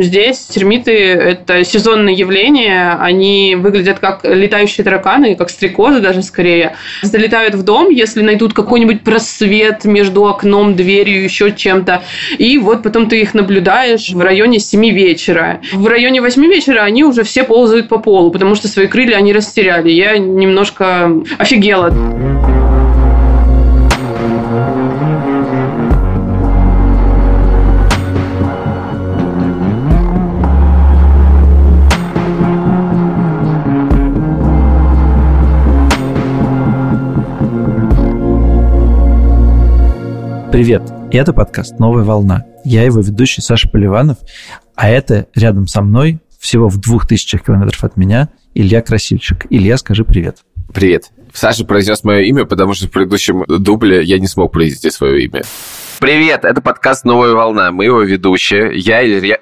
Здесь термиты – это сезонное явление. Они выглядят как летающие тараканы, как стрекозы даже скорее. Залетают в дом, если найдут какой-нибудь просвет между окном, дверью, еще чем-то. И вот потом ты их наблюдаешь в районе 7 вечера. В районе 8 вечера они уже все ползают по полу, потому что свои крылья они растеряли. Я немножко офигела. Привет, это подкаст «Новая волна». Я его ведущий Саша Поливанов, а это рядом со мной, всего в двух тысячах километров от меня, Илья Красильчик. Илья, скажи привет. Привет. Саша произнес мое имя, потому что в предыдущем дубле я не смог произнести свое имя. Привет, это подкаст «Новая волна». Мы его ведущие. Я Илья...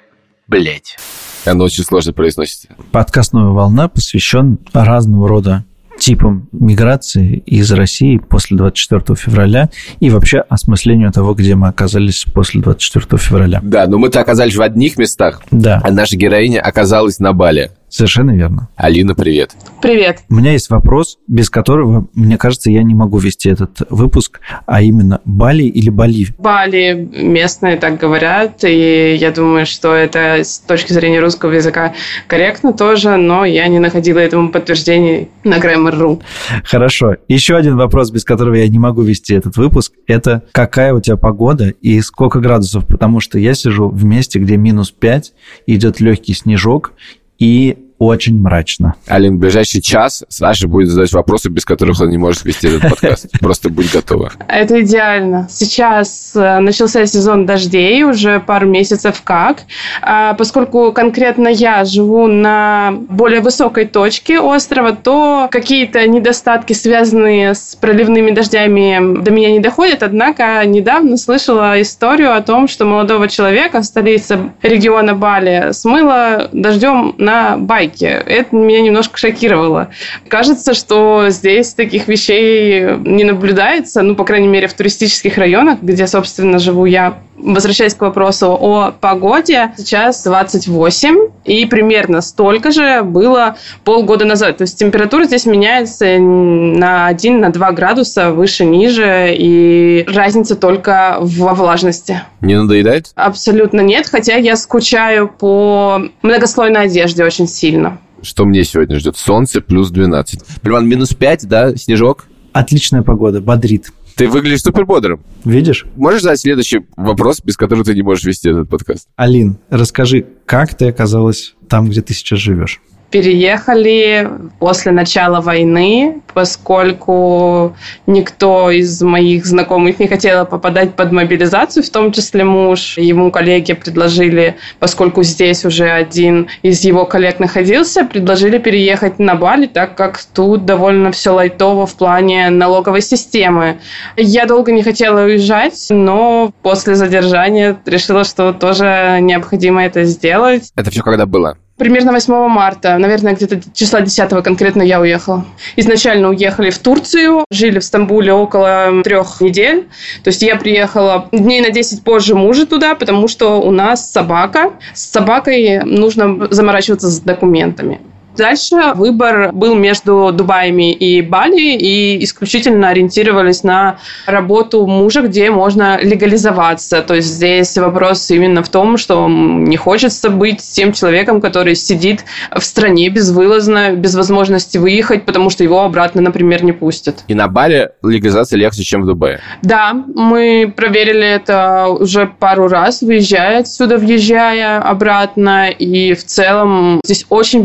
Блять. Оно очень сложно произносится. Подкаст «Новая волна» посвящен разного рода типом миграции из России после 24 февраля и вообще осмыслению того, где мы оказались после 24 февраля. Да, но мы-то оказались в одних местах, Да, а наша героиня оказалась на Бали. Совершенно верно. Алина, привет. Привет. У меня есть вопрос, без которого, мне кажется, я не могу вести этот выпуск, а именно Бали или Бали? Бали местные так говорят, и я думаю, что это с точки зрения русского языка корректно тоже, но я не находила этому подтверждений на Grammar.ru. Хорошо. Еще один вопрос, без которого я не могу вести этот выпуск, это какая у тебя погода и сколько градусов? Потому что я сижу в месте, где минус 5, идет легкий снежок и очень мрачно. Алин, в ближайший час Саша будет задавать вопросы, без которых он не может вести этот подкаст. Просто будь готова. Это идеально. Сейчас э, начался сезон дождей, уже пару месяцев как. А Поскольку конкретно я живу на более высокой точке острова, то какие-то недостатки, связанные с проливными дождями, до меня не доходят. Однако недавно слышала историю о том, что молодого человека в столице региона Бали смыло дождем на байке. Это меня немножко шокировало. Кажется, что здесь таких вещей не наблюдается, ну, по крайней мере, в туристических районах, где, собственно, живу я. Возвращаясь к вопросу о погоде, сейчас 28, и примерно столько же было полгода назад. То есть температура здесь меняется на 1-2 градуса выше-ниже, и разница только во влажности. Не надоедает? Абсолютно нет, хотя я скучаю по многослойной одежде очень сильно. Что мне сегодня ждет? Солнце плюс 12. Плюс минус 5, да? Снежок? Отличная погода, бодрит. Ты выглядишь супер бодрым. Видишь? Можешь задать следующий вопрос, без которого ты не можешь вести этот подкаст? Алин, расскажи, как ты оказалась там, где ты сейчас живешь? Переехали после начала войны, поскольку никто из моих знакомых не хотел попадать под мобилизацию, в том числе муж. Ему коллеги предложили, поскольку здесь уже один из его коллег находился, предложили переехать на Бали, так как тут довольно все лайтово в плане налоговой системы. Я долго не хотела уезжать, но после задержания решила, что тоже необходимо это сделать. Это все когда было? Примерно 8 марта, наверное, где-то числа 10 конкретно я уехала. Изначально уехали в Турцию, жили в Стамбуле около трех недель. То есть я приехала дней на 10 позже мужа туда, потому что у нас собака. С собакой нужно заморачиваться с документами. Дальше выбор был между Дубаями и Бали, и исключительно ориентировались на работу мужа, где можно легализоваться. То есть здесь вопрос именно в том, что не хочется быть тем человеком, который сидит в стране безвылазно, без возможности выехать, потому что его обратно, например, не пустят. И на Бали легализация легче, чем в Дубае. Да, мы проверили это уже пару раз, выезжая отсюда, въезжая обратно, и в целом здесь очень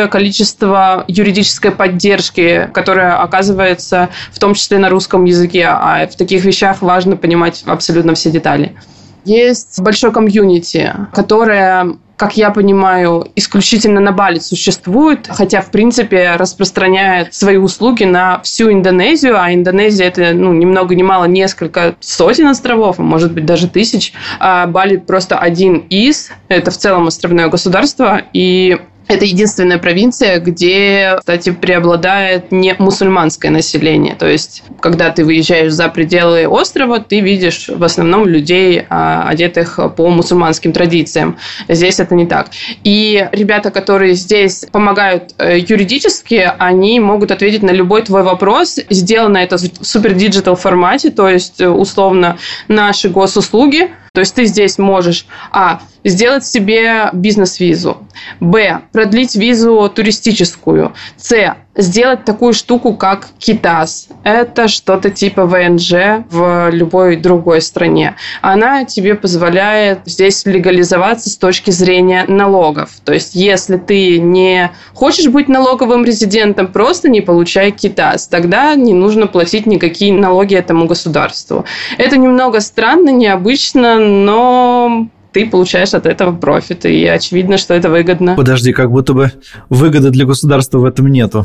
большое количество юридической поддержки, которая оказывается в том числе на русском языке, а в таких вещах важно понимать абсолютно все детали. Есть большое комьюнити, которое как я понимаю, исключительно на Бали существует, хотя, в принципе, распространяет свои услуги на всю Индонезию, а Индонезия это, ну, ни много ни мало несколько сотен островов, а может быть даже тысяч, а Бали просто один из, это в целом островное государство, и Это единственная провинция, где, кстати, преобладает не мусульманское население. То есть, когда ты выезжаешь за пределы острова, ты видишь в основном людей, а, одетых по мусульманским традициям. Здесь это не так. И ребята, которые здесь помогают э, юридически, они могут ответить на любой твой вопрос. Сделано это в супер digital формате, то есть, условно, наши госуслуги то есть ты здесь можешь, а, сделать себе бизнес-визу, б, продлить визу туристическую, с, сделать такую штуку, как КИТАС. Это что-то типа ВНЖ в любой другой стране. Она тебе позволяет здесь легализоваться с точки зрения налогов. То есть, если ты не хочешь быть налоговым резидентом, просто не получай КИТАС. Тогда не нужно платить никакие налоги этому государству. Это немного странно, необычно, но ты получаешь от этого профит, и очевидно, что это выгодно. Подожди, как будто бы выгоды для государства в этом нету.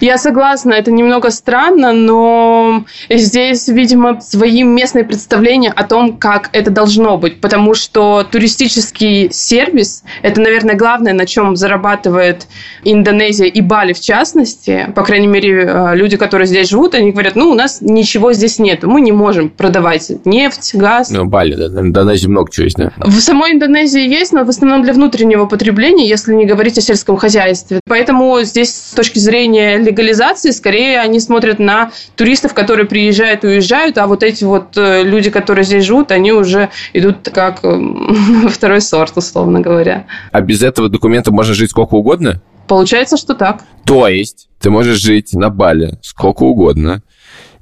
Я согласна, это немного странно, но здесь, видимо, свои местные представления о том, как это должно быть, потому что туристический сервис – это, наверное, главное, на чем зарабатывает Индонезия и Бали в частности. По крайней мере, э, люди, которые здесь живут, они говорят, ну, у нас ничего здесь нет, мы не можем продавать нефть, газ. Ну, Бали, да, в Индонезии много чего есть, да? В самой Индонезии есть, но в основном для внутреннего потребления, если не говорить о сельском хозяйстве. Поэтому здесь с точки зрения легализации, скорее они смотрят на туристов, которые приезжают и уезжают, а вот эти вот э, люди, которые здесь живут, они уже идут как э, второй сорт, условно говоря. А без этого документа можно жить сколько угодно? Получается, что так. То есть ты можешь жить на Бали сколько угодно,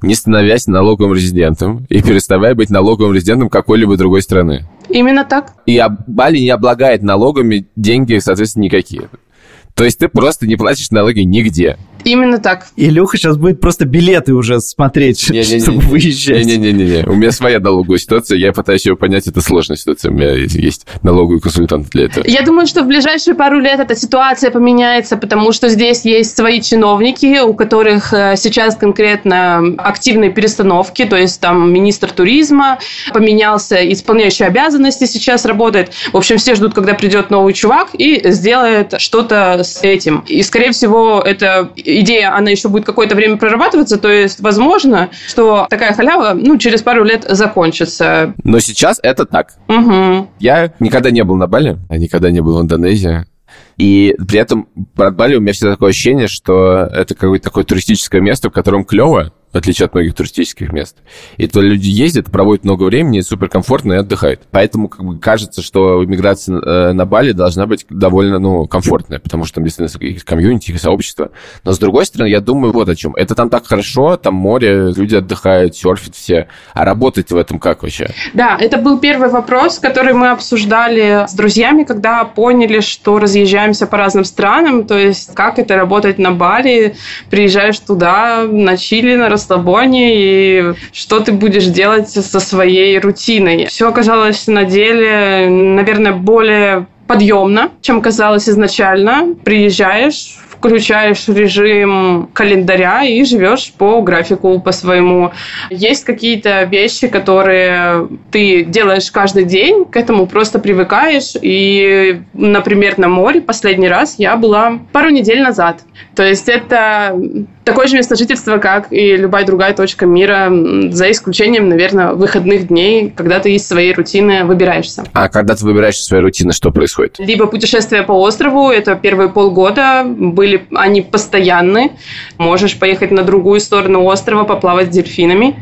не становясь налоговым резидентом и переставая быть налоговым резидентом какой-либо другой страны. Именно так. И Бали не облагает налогами деньги, соответственно, никакие. То есть ты просто не платишь налоги нигде. Именно так. Илюха сейчас будет просто билеты уже смотреть, не, не, чтобы не, выезжать. Не-не-не, у меня своя налоговая ситуация, я пытаюсь ее понять, это сложная ситуация, у меня есть налоговый консультант для этого. Я думаю, что в ближайшие пару лет эта ситуация поменяется, потому что здесь есть свои чиновники, у которых э, сейчас конкретно активные перестановки, то есть там министр туризма поменялся, исполняющий обязанности сейчас работает. В общем, все ждут, когда придет новый чувак и сделает что-то с этим. И, скорее всего, это идея, она еще будет какое-то время прорабатываться, то есть возможно, что такая халява, ну, через пару лет закончится. Но сейчас это так. Угу. Я никогда не был на Бали, а никогда не был в Индонезии. И при этом про Бали у меня всегда такое ощущение, что это какое-то такое туристическое место, в котором клево, в отличие от многих туристических мест. И то люди ездят, проводят много времени, суперкомфортно и отдыхают. Поэтому как бы кажется, что иммиграция э, на Бали должна быть довольно ну, комфортная, потому что там действительно есть комьюнити, сообщество. Но с другой стороны, я думаю вот о чем. Это там так хорошо, там море, люди отдыхают, серфят все. А работать в этом как вообще? Да, это был первый вопрос, который мы обсуждали с друзьями, когда поняли, что разъезжаемся по разным странам, то есть как это работать на Бали, приезжаешь туда на Чили, на расслабоне и что ты будешь делать со своей рутиной. Все оказалось на деле, наверное, более подъемно, чем казалось изначально. Приезжаешь, включаешь режим календаря и живешь по графику, по своему. Есть какие-то вещи, которые ты делаешь каждый день, к этому просто привыкаешь. И, например, на море последний раз я была пару недель назад. То есть это такое же место жительства, как и любая другая точка мира, за исключением, наверное, выходных дней, когда ты из своей рутины выбираешься. А когда ты выбираешься из своей рутины, что происходит? Либо путешествие по острову, это первые полгода, были они постоянны. Можешь поехать на другую сторону острова, поплавать с дельфинами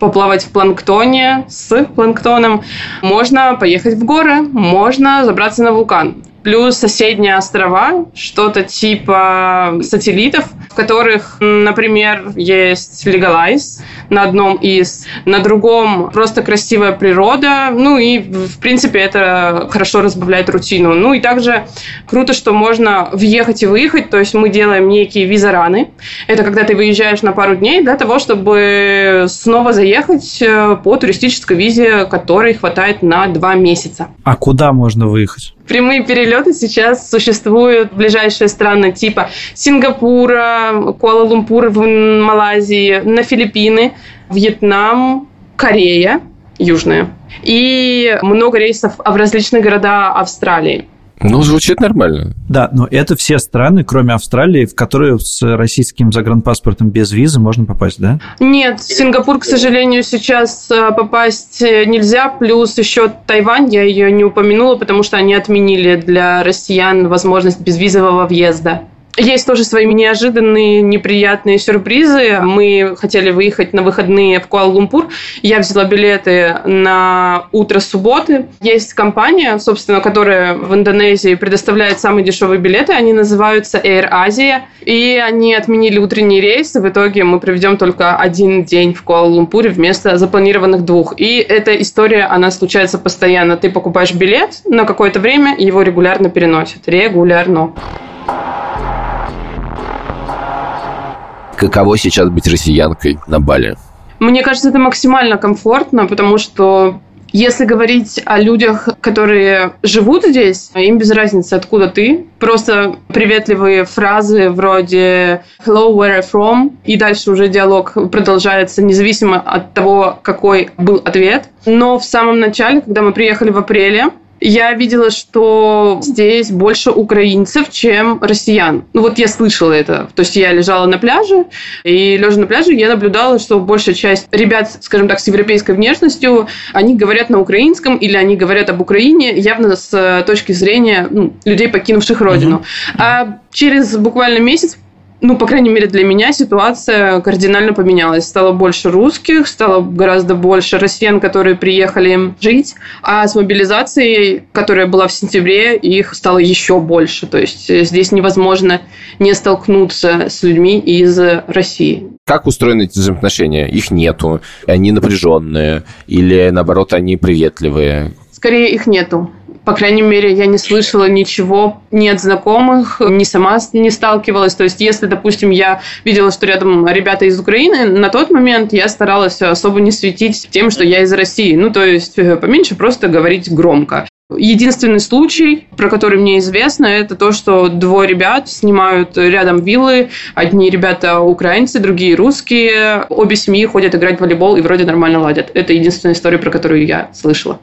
поплавать в планктоне с планктоном. Можно поехать в горы, можно забраться на вулкан плюс соседние острова, что-то типа сателлитов, в которых, например, есть Legalize на одном из, на другом просто красивая природа, ну и, в принципе, это хорошо разбавляет рутину. Ну и также круто, что можно въехать и выехать, то есть мы делаем некие визараны. Это когда ты выезжаешь на пару дней для того, чтобы снова заехать э, по туристической визе, которой хватает на два месяца. А куда можно выехать? Прямые перелеты сейчас существуют в ближайшие страны типа Сингапура, Куала-Лумпур в Малайзии, на Филиппины, Вьетнам, Корея, Южная. И много рейсов в различные города Австралии. Ну, звучит нормально. Да, но это все страны, кроме Австралии, в которые с российским загранпаспортом без визы можно попасть, да? Нет, в Сингапур, к сожалению, сейчас э, попасть нельзя. Плюс еще Тайвань, я ее не упомянула, потому что они отменили для россиян возможность безвизового въезда. Есть тоже свои неожиданные, неприятные сюрпризы. Мы хотели выехать на выходные в Куала-Лумпур. Я взяла билеты на утро субботы. Есть компания, собственно, которая в Индонезии предоставляет самые дешевые билеты. Они называются Air Asia. И они отменили утренний рейс. В итоге мы проведем только один день в Куала-Лумпуре вместо запланированных двух. И эта история, она случается постоянно. Ты покупаешь билет на какое-то время, и его регулярно переносят. Регулярно. Каково сейчас быть россиянкой на Бали? Мне кажется, это максимально комфортно, потому что если говорить о людях, которые живут здесь, им без разницы, откуда ты. Просто приветливые фразы вроде «Hello, where are from?» И дальше уже диалог продолжается независимо от того, какой был ответ. Но в самом начале, когда мы приехали в апреле, я видела, что здесь больше украинцев, чем россиян. Ну вот я слышала это. То есть я лежала на пляже, и лежа на пляже я наблюдала, что большая часть ребят, скажем так, с европейской внешностью, они говорят на украинском или они говорят об Украине явно с точки зрения ну, людей, покинувших родину. Mm-hmm. А через буквально месяц ну, по крайней мере, для меня ситуация кардинально поменялась. Стало больше русских, стало гораздо больше россиян, которые приехали жить, а с мобилизацией, которая была в сентябре, их стало еще больше. То есть э, здесь невозможно не столкнуться с людьми из России. Как устроены эти взаимоотношения? Их нету, они напряженные, или наоборот, они приветливые? Скорее, их нету. По крайней мере, я не слышала ничего ни от знакомых, ни сама не сталкивалась. То есть, если, допустим, я видела, что рядом ребята из Украины, на тот момент я старалась особо не светить тем, что я из России. Ну, то есть, э, поменьше просто говорить громко. Единственный случай, про который мне известно, это то, что двое ребят снимают рядом виллы. Одни ребята украинцы, другие русские. Обе семьи ходят играть в волейбол и вроде нормально ладят. Это единственная история, про которую я слышала.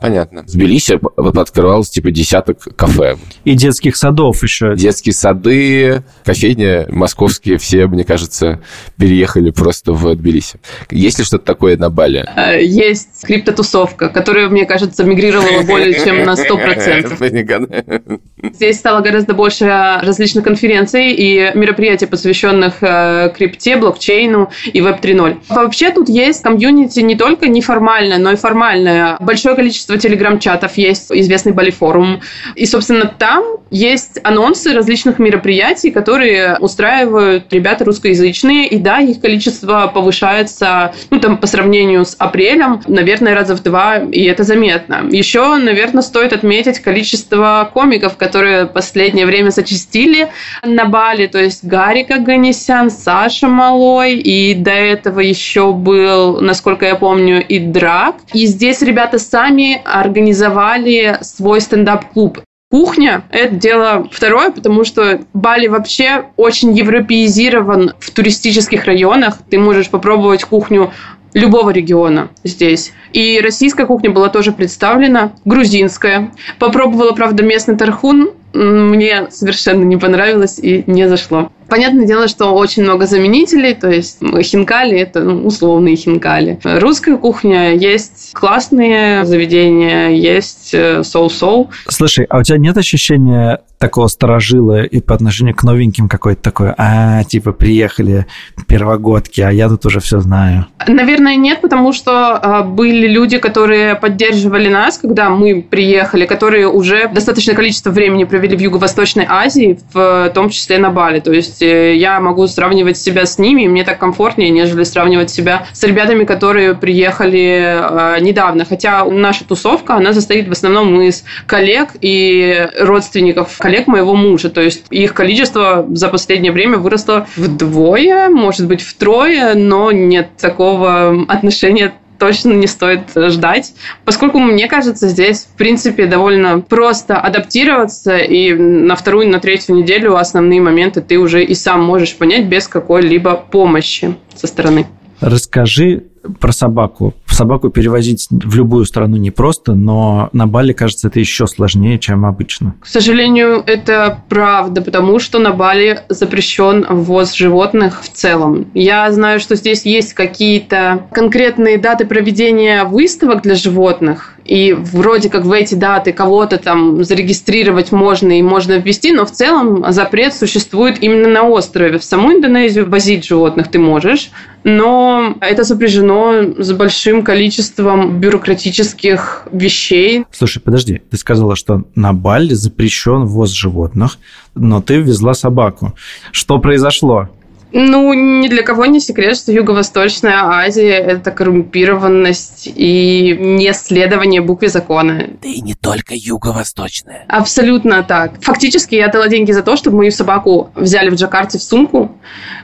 Понятно. В Тбилиси открывалось типа десяток кафе. И детских садов еще. Детские сады, кофейни московские, все, мне кажется, переехали просто в Тбилиси. Есть ли что-то такое на Бали? Э, есть криптотусовка, которая, мне кажется, мигрировала более чем на 100%. Здесь стало гораздо больше различных конференций и мероприятий, посвященных э, крипте, блокчейну и Web 3.0. Вообще тут есть комьюнити не только неформальное, но и формальное. Большое количество телеграм-чатов есть, известный Бали форум. И, собственно, там есть анонсы различных мероприятий, которые устраивают ребята русскоязычные. И да, их количество повышается, ну, там, по сравнению с апрелем, наверное, раза в два, и это заметно. Еще, наверное, стоит отметить количество комиков, которые последнее время зачастили на Бали. То есть Гарик Аганесян, Саша Малой, и до этого еще был, насколько я помню, и Драк. И здесь ребята сами сами организовали свой стендап-клуб. Кухня – это дело второе, потому что Бали вообще очень европеизирован в туристических районах. Ты можешь попробовать кухню любого региона здесь. И российская кухня была тоже представлена, грузинская. Попробовала, правда, местный тархун, мне совершенно не понравилось и не зашло. Понятное дело, что очень много заменителей, то есть хинкали – это ну, условные хинкали. Русская кухня есть классные заведения, есть э, соу-соу. Слушай, а у тебя нет ощущения такого сторожила и по отношению к новеньким какой-то такой, а, типа, приехали первогодки, а я тут уже все знаю? Наверное, нет, потому что э, были люди, которые поддерживали нас, когда мы приехали, которые уже достаточное количество времени провели в Юго-Восточной Азии, в том числе на Бали. То есть э, я могу сравнивать себя с ними, и мне так комфортнее, нежели сравнивать себя с ребятами, которые приехали э, недавно. Хотя наша тусовка, она состоит в основном из коллег и родственников коллег моего мужа. То есть их количество за последнее время выросло вдвое, может быть, втрое, но нет такого отношения точно не стоит ждать, поскольку, мне кажется, здесь, в принципе, довольно просто адаптироваться, и на вторую, на третью неделю основные моменты ты уже и сам можешь понять без какой-либо помощи со стороны. Расскажи про собаку. Собаку перевозить в любую страну непросто, но на Бали, кажется, это еще сложнее, чем обычно. К сожалению, это правда, потому что на Бали запрещен ввоз животных в целом. Я знаю, что здесь есть какие-то конкретные даты проведения выставок для животных, и вроде как в эти даты кого-то там зарегистрировать можно и можно ввести, но в целом запрет существует именно на острове. В саму Индонезию возить животных ты можешь, но это сопряжено с большим количеством бюрократических вещей. Слушай, подожди, ты сказала, что на Бали запрещен ввоз животных, но ты везла собаку. Что произошло? Ну, ни для кого не секрет, что Юго-Восточная Азия – это коррумпированность и неследование букве закона. Да и не только Юго-Восточная. Абсолютно так. Фактически я дала деньги за то, чтобы мою собаку взяли в Джакарте в сумку,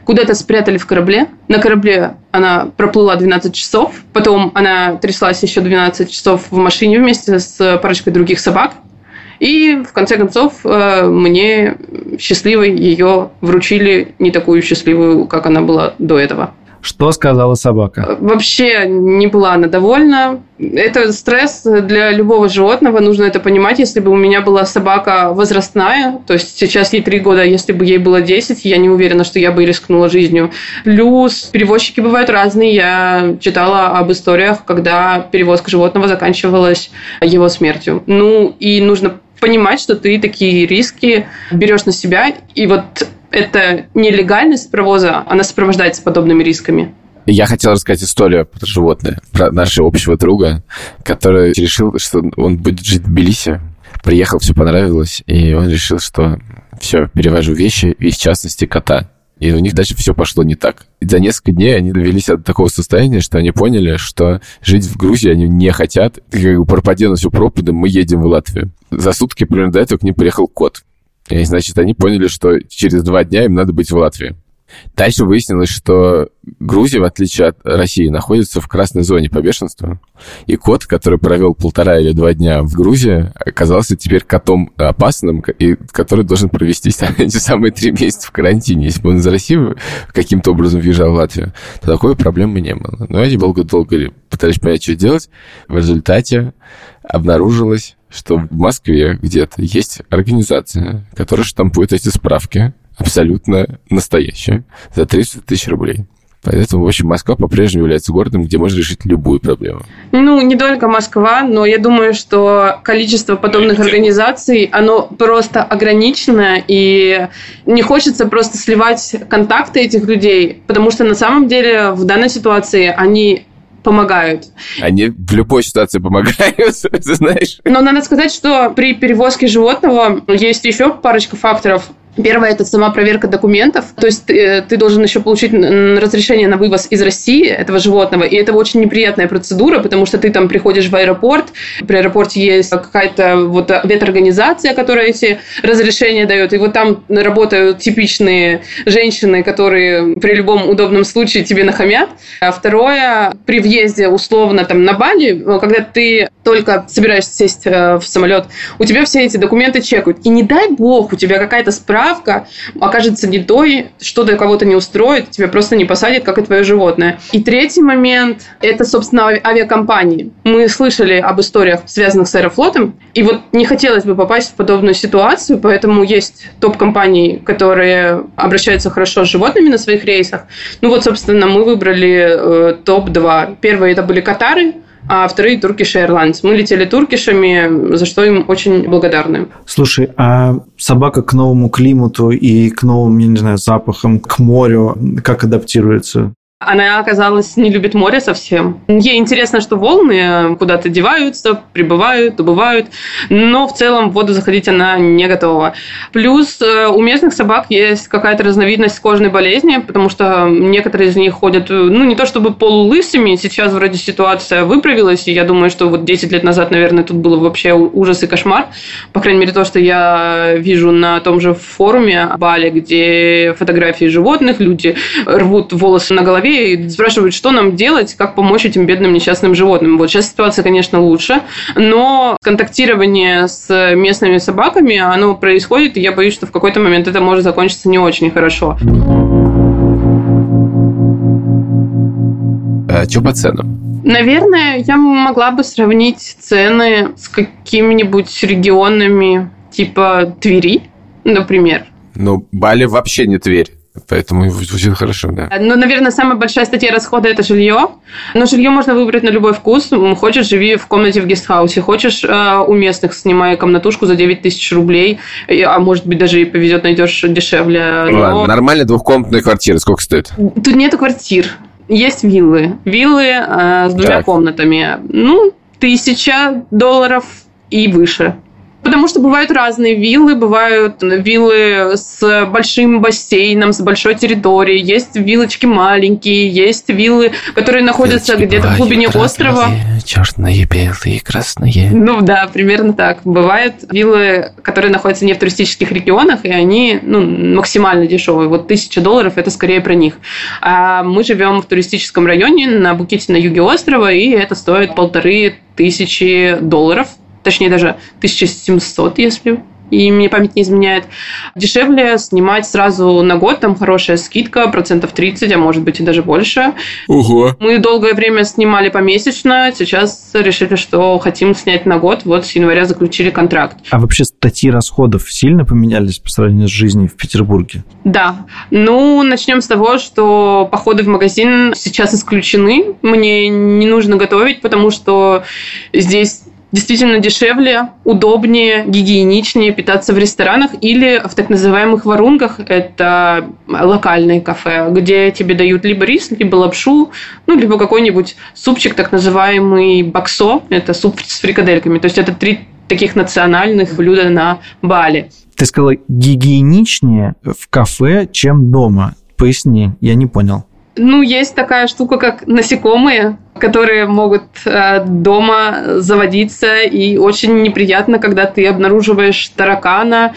куда-то спрятали в корабле. На корабле она проплыла 12 часов, потом она тряслась еще 12 часов в машине вместе с парочкой других собак. И в конце концов э, мне счастливой ее вручили не такую счастливую, как она была до этого. Что сказала собака? Вообще не была она довольна. Это стресс для любого животного, нужно это понимать. Если бы у меня была собака возрастная, то есть сейчас ей три года, если бы ей было 10, я не уверена, что я бы рискнула жизнью. Плюс перевозчики бывают разные. Я читала об историях, когда перевозка животного заканчивалась его смертью. Ну и нужно понимать, что ты такие риски берешь на себя. И вот эта нелегальность провоза, она сопровождается подобными рисками. Я хотел рассказать историю про животное, про нашего общего друга, который решил, что он будет жить в Тбилиси. Приехал, все понравилось, и он решил, что все, перевожу вещи, и в частности кота. И у них дальше все пошло не так. И за несколько дней они довелись до такого состояния, что они поняли, что жить в Грузии они не хотят. И как бы пропадя на всю пропаду, мы едем в Латвию. За сутки примерно до этого к ним приехал кот. И, значит, они поняли, что через два дня им надо быть в Латвии. Дальше выяснилось, что Грузия, в отличие от России, находится в красной зоне по бешенству. И кот, который провел полтора или два дня в Грузии, оказался теперь котом опасным, и который должен провести эти самые три месяца в карантине. Если бы он из России каким-то образом въезжал в Латвию, то такой проблемы не было. Но они долго-долго пытались понять, что делать. В результате обнаружилось, что в Москве где-то есть организация, которая штампует эти справки, абсолютно настоящая, за 300 тысяч рублей. Поэтому, в общем, Москва по-прежнему является городом, где можно решить любую проблему. Ну, не только Москва, но я думаю, что количество подобных организаций, оно просто ограничено, и не хочется просто сливать контакты этих людей, потому что на самом деле в данной ситуации они помогают. Они в любой ситуации помогают, ты знаешь. Но надо сказать, что при перевозке животного есть еще парочка факторов, Первое – это сама проверка документов. То есть ты, э, ты должен еще получить разрешение на вывоз из России этого животного. И это очень неприятная процедура, потому что ты там приходишь в аэропорт, при аэропорте есть какая-то вот веторганизация, которая эти разрешения дает. И вот там работают типичные женщины, которые при любом удобном случае тебе нахамят. А второе – при въезде условно там на Бали, когда ты только собираешься сесть э, в самолет, у тебя все эти документы чекают. И не дай бог, у тебя какая-то справка окажется не той, что-то кого-то не устроит, тебя просто не посадят, как и твое животное. И третий момент – это, собственно, авиакомпании. Мы слышали об историях, связанных с Аэрофлотом, и вот не хотелось бы попасть в подобную ситуацию, поэтому есть топ-компании, которые обращаются хорошо с животными на своих рейсах. Ну вот, собственно, мы выбрали э, топ-2. Первые это были Катары, а вторые Turkish Airlines. Мы летели туркишами, за что им очень благодарны. Слушай, а собака к новому климату и к новым, я не знаю, запахам, к морю, как адаптируется? Она, оказалось, не любит море совсем. Ей интересно, что волны куда-то деваются, прибывают, убывают, но в целом в воду заходить она не готова. Плюс э, у местных собак есть какая-то разновидность кожной болезни, потому что некоторые из них ходят, ну, не то чтобы полулысыми, сейчас вроде ситуация выправилась, и я думаю, что вот 10 лет назад, наверное, тут было вообще ужас и кошмар. По крайней мере, то, что я вижу на том же форуме Бали, где фотографии животных, люди рвут волосы на голове, и спрашивают, что нам делать, как помочь этим бедным несчастным животным. Вот сейчас ситуация, конечно, лучше, но контактирование с местными собаками, оно происходит, и я боюсь, что в какой-то момент это может закончиться не очень хорошо. А что по ценам? Наверное, я могла бы сравнить цены с какими-нибудь регионами типа Твери, например. Ну, Бали вообще не Тверь. Поэтому звучит хорошо, да. Ну, наверное, самая большая статья расхода – это жилье. Но жилье можно выбрать на любой вкус. Хочешь – живи в комнате в гестхаусе. Хочешь э, – у местных снимай комнатушку за 9 тысяч рублей. А может быть, даже и повезет, найдешь дешевле. Но... Ладно, нормальная двухкомнатная квартира. Сколько стоит? Тут нету квартир. Есть виллы. Виллы э, с двумя так. комнатами. Ну, тысяча долларов и выше. Потому что бывают разные виллы, бывают виллы с большим бассейном, с большой территорией, есть виллочки маленькие, есть виллы, которые находятся где-то в глубине красные, острова. Черные, белые, красные. Ну да, примерно так. Бывают виллы, которые находятся не в туристических регионах, и они ну, максимально дешевые. Вот тысяча долларов это скорее про них. А мы живем в туристическом районе на Букете на юге острова, и это стоит полторы тысячи долларов точнее даже 1700, если и мне память не изменяет, дешевле снимать сразу на год, там хорошая скидка, процентов 30, а может быть и даже больше. Ого. Мы долгое время снимали помесячно, сейчас решили, что хотим снять на год, вот с января заключили контракт. А вообще статьи расходов сильно поменялись по сравнению с жизнью в Петербурге? Да. Ну, начнем с того, что походы в магазин сейчас исключены. Мне не нужно готовить, потому что здесь действительно дешевле, удобнее, гигиеничнее питаться в ресторанах или в так называемых варунках. Это локальные кафе, где тебе дают либо рис, либо лапшу, ну, либо какой-нибудь супчик, так называемый баксо. Это суп с фрикадельками. То есть это три таких национальных блюда на Бали. Ты сказала гигиеничнее в кафе, чем дома. Поясни, я не понял. Ну, есть такая штука, как насекомые, которые могут э, дома заводиться, и очень неприятно, когда ты обнаруживаешь таракана,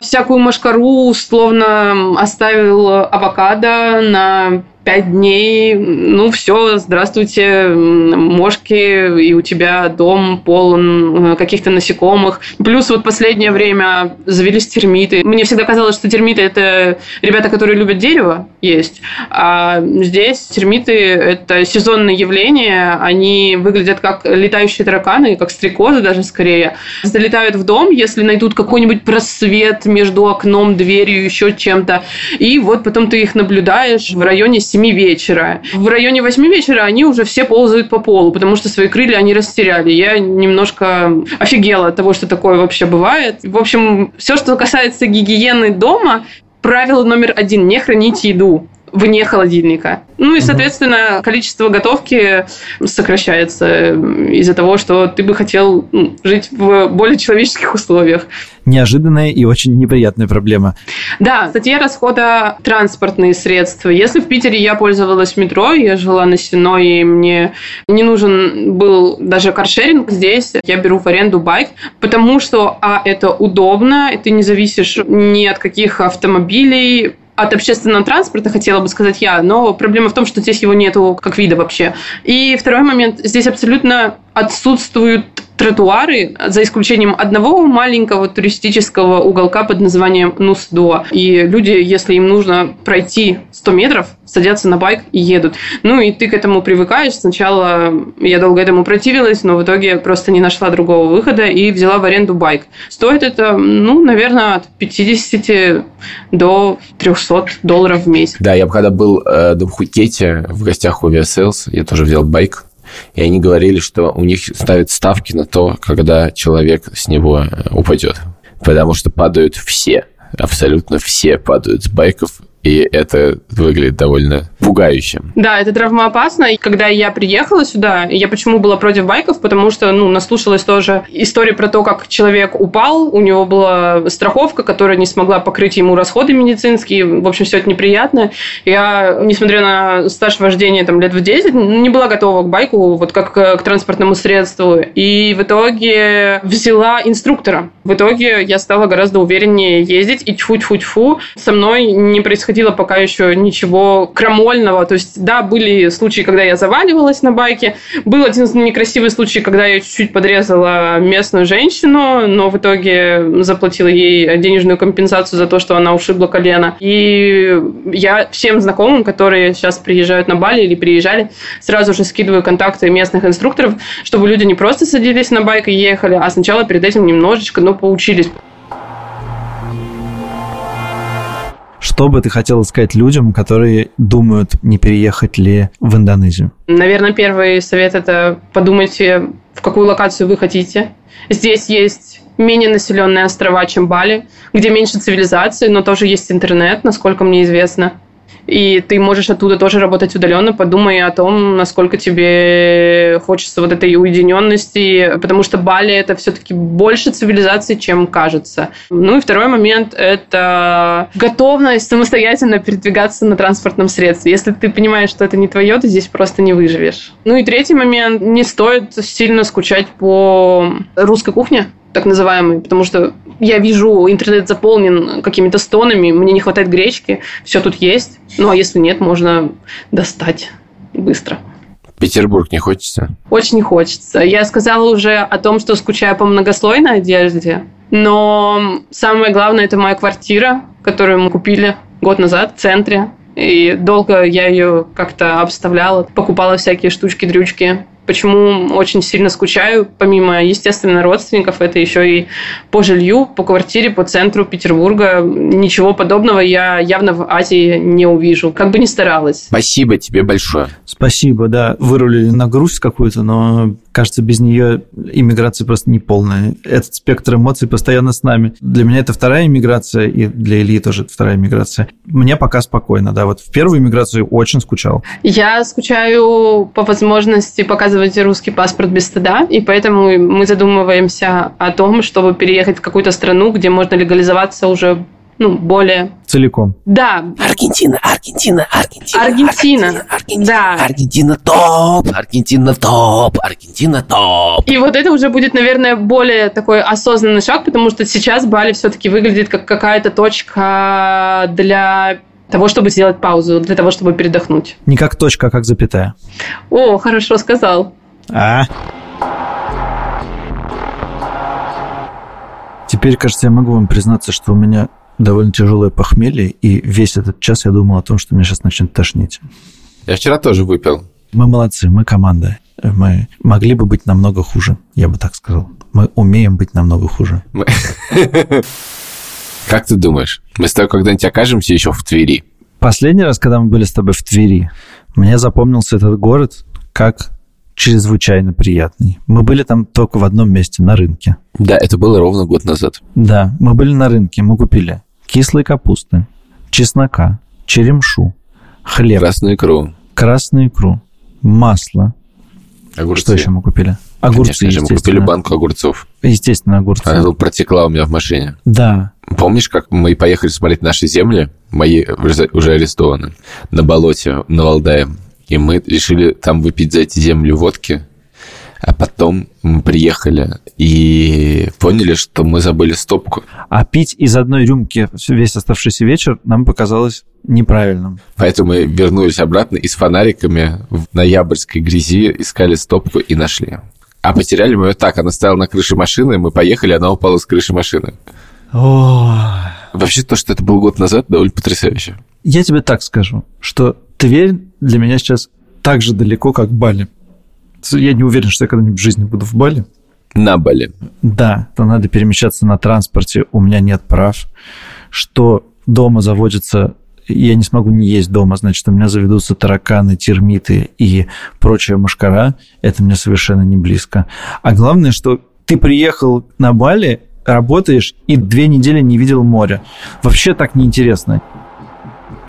всякую машкару, словно оставил авокадо на пять дней, ну все, здравствуйте, мошки, и у тебя дом полон э, каких-то насекомых. Плюс вот последнее время завелись термиты. Мне всегда казалось, что термиты – это ребята, которые любят дерево есть, а здесь термиты – это сезонное явление, они выглядят как летающие тараканы, как стрекозы даже скорее. Залетают в дом, если найдут какой-нибудь просвет между окном, дверью, еще чем-то, и вот потом ты их наблюдаешь в районе 7 вечера. В районе 8 вечера они уже все ползают по полу, потому что свои крылья они растеряли. Я немножко офигела от того, что такое вообще бывает. В общем, все, что касается гигиены дома, правило номер один – не хранить еду вне холодильника. Ну и, соответственно, количество готовки сокращается из-за того, что ты бы хотел ну, жить в более человеческих условиях. Неожиданная и очень неприятная проблема. Да, статья расхода транспортные средства. Если в Питере я пользовалась метро, я жила на Сено, и мне не нужен был даже каршеринг, здесь я беру в аренду байк, потому что, а, это удобно, и ты не зависишь ни от каких автомобилей, от общественного транспорта, хотела бы сказать я, но проблема в том, что здесь его нету как вида вообще. И второй момент, здесь абсолютно отсутствуют тротуары, за исключением одного маленького туристического уголка под названием Нусдо. И люди, если им нужно пройти 100 метров, садятся на байк и едут. Ну и ты к этому привыкаешь. Сначала я долго этому противилась, но в итоге просто не нашла другого выхода и взяла в аренду байк. Стоит это, ну, наверное, от 50 до 300 долларов в месяц. Да, я когда был э, в Пхукете в гостях у Viasales, я тоже взял байк и они говорили, что у них ставят ставки на то, когда человек с него э, упадет. Потому что падают все, абсолютно все падают с байков, и это выглядит довольно пугающе. Да, это травмоопасно. И когда я приехала сюда, я почему была против байков, потому что, ну, наслушалась тоже истории про то, как человек упал, у него была страховка, которая не смогла покрыть ему расходы медицинские, в общем, все это неприятно. Я, несмотря на стаж вождения там лет в 10, не была готова к байку, вот как к транспортному средству. И в итоге взяла инструктора. В итоге я стала гораздо увереннее ездить, и тьфу-тьфу-тьфу, со мной не происходило происходило пока еще ничего крамольного. То есть, да, были случаи, когда я заваливалась на байке. Был один некрасивый случай, когда я чуть-чуть подрезала местную женщину, но в итоге заплатила ей денежную компенсацию за то, что она ушибла колено. И я всем знакомым, которые сейчас приезжают на Бали или приезжали, сразу же скидываю контакты местных инструкторов, чтобы люди не просто садились на байк и ехали, а сначала перед этим немножечко, но поучились. Что бы ты хотела сказать людям, которые думают, не переехать ли в Индонезию? Наверное, первый совет – это подумайте, в какую локацию вы хотите. Здесь есть менее населенные острова, чем Бали, где меньше цивилизации, но тоже есть интернет, насколько мне известно и ты можешь оттуда тоже работать удаленно. Подумай о том, насколько тебе хочется вот этой уединенности, потому что Бали это все-таки больше цивилизации, чем кажется. Ну и второй момент – это готовность самостоятельно передвигаться на транспортном средстве. Если ты понимаешь, что это не твое, ты здесь просто не выживешь. Ну и третий момент – не стоит сильно скучать по русской кухне, так называемый, потому что я вижу, интернет заполнен какими-то стонами, мне не хватает гречки, все тут есть. Ну, а если нет, можно достать быстро. Петербург не хочется? Очень не хочется. Я сказала уже о том, что скучаю по многослойной одежде, но самое главное – это моя квартира, которую мы купили год назад в центре. И долго я ее как-то обставляла, покупала всякие штучки-дрючки. Почему очень сильно скучаю, помимо, естественно, родственников, это еще и по жилью, по квартире, по центру Петербурга. Ничего подобного я явно в Азии не увижу, как бы ни старалась. Спасибо тебе большое. Спасибо, да. Вырулили на грусть какую-то, но кажется, без нее иммиграция просто не полная. Этот спектр эмоций постоянно с нами. Для меня это вторая иммиграция, и для Ильи тоже это вторая иммиграция. Мне пока спокойно, да. Вот в первую иммиграцию очень скучал. Я скучаю по возможности показывать показывать русский паспорт без стыда, и поэтому мы задумываемся о том, чтобы переехать в какую-то страну, где можно легализоваться уже ну, более... Целиком. Да. Аргентина, Аргентина, Аргентина. Аргентина. Аргентина, Аргентина, да. Аргентина топ, Аргентина топ, Аргентина топ. И вот это уже будет, наверное, более такой осознанный шаг, потому что сейчас Бали все-таки выглядит как какая-то точка для того, чтобы сделать паузу, для того, чтобы передохнуть. Не как точка, а как запятая. О, хорошо сказал. А. Теперь, кажется, я могу вам признаться, что у меня довольно тяжелое похмелье, и весь этот час я думал о том, что меня сейчас начнет тошнить. Я вчера тоже выпил. Мы молодцы, мы команда. Мы могли бы быть намного хуже, я бы так сказал. Мы умеем быть намного хуже. Как ты думаешь, мы с тобой когда-нибудь окажемся еще в Твери? Последний раз, когда мы были с тобой в Твери, мне запомнился этот город как чрезвычайно приятный. Мы были там только в одном месте, на рынке. Да, это было ровно год назад. Да, мы были на рынке, мы купили кислой капусты, чеснока, черемшу, хлеб. Красную икру. Красную икру, масло. Огурцы. Что еще мы купили? Огурцы, Конечно же, мы купили банку огурцов. Естественно, огурцы. Она протекла у меня в машине. Да. Помнишь, как мы поехали смотреть наши земли, мои уже арестованы, на болоте, на Валдае, и мы решили там выпить за эти земли водки, а потом мы приехали и поняли, что мы забыли стопку. А пить из одной рюмки весь оставшийся вечер нам показалось неправильным. Поэтому мы вернулись обратно и с фонариками в ноябрьской грязи искали стопку и нашли. А потеряли мы ее так, она стояла на крыше машины, мы поехали, она упала с крыши машины. О, Вообще то, что это был год назад, довольно потрясающе. Я тебе так скажу, что Тверь для меня сейчас так же далеко, как Бали. Я не уверен, что я когда-нибудь в жизни буду в Бали. На Бали. Да, то надо перемещаться на транспорте, у меня нет прав. Что дома заводится я не смогу не есть дома, значит, у меня заведутся тараканы, термиты и прочая мушкара. Это мне совершенно не близко. А главное, что ты приехал на Бали, работаешь и две недели не видел моря. Вообще так неинтересно.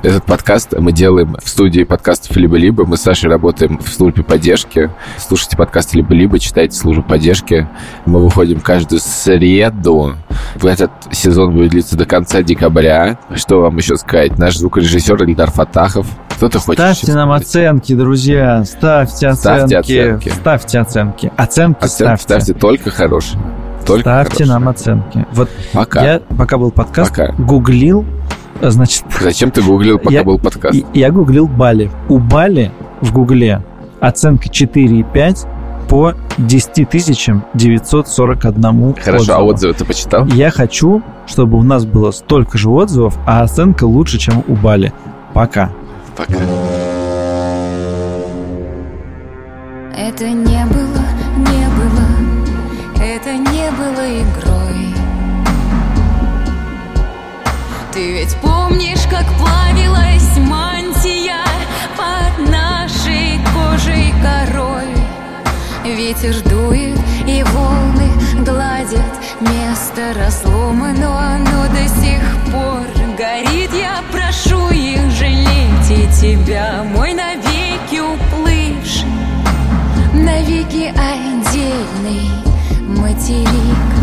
Этот подкаст мы делаем в студии подкастов «Либо-либо». Мы с Сашей работаем в службе поддержки. Слушайте подкаст «Либо-либо», читайте службу поддержки. Мы выходим каждую среду. Этот сезон будет длиться до конца декабря. Что вам еще сказать? Наш звукорежиссер Ильдар Фатахов. Кто ты хочешь? Ставьте нам оценки, друзья. Ставьте оценки. Ставьте оценки. Ставьте оценки. Оценки, Оценки ставьте. ставьте только хорошие. Только Ставьте хорошие. нам оценки. Вот Пока. я, пока был подкаст, Пока. гуглил Значит, Зачем ты гуглил, пока Я- был подкаст? и- я гуглил Бали. У Бали в Гугле оценка 4,5 по 10 тысячам 941 Хорошо, а отзыву. отзывы ты почитал? Я хочу, чтобы у нас было столько же отзывов, а оценка лучше, чем у Бали. Пока. Пока. Это не было, не было, это не было игрой. Ты ведь помнишь, как плавилась мантия под нашей кожей корой? Ветер дует и волны гладят место разлома, но оно до сих пор горит. Я прошу их жалеть и тебя, мой навеки уплывший навеки отдельный материк.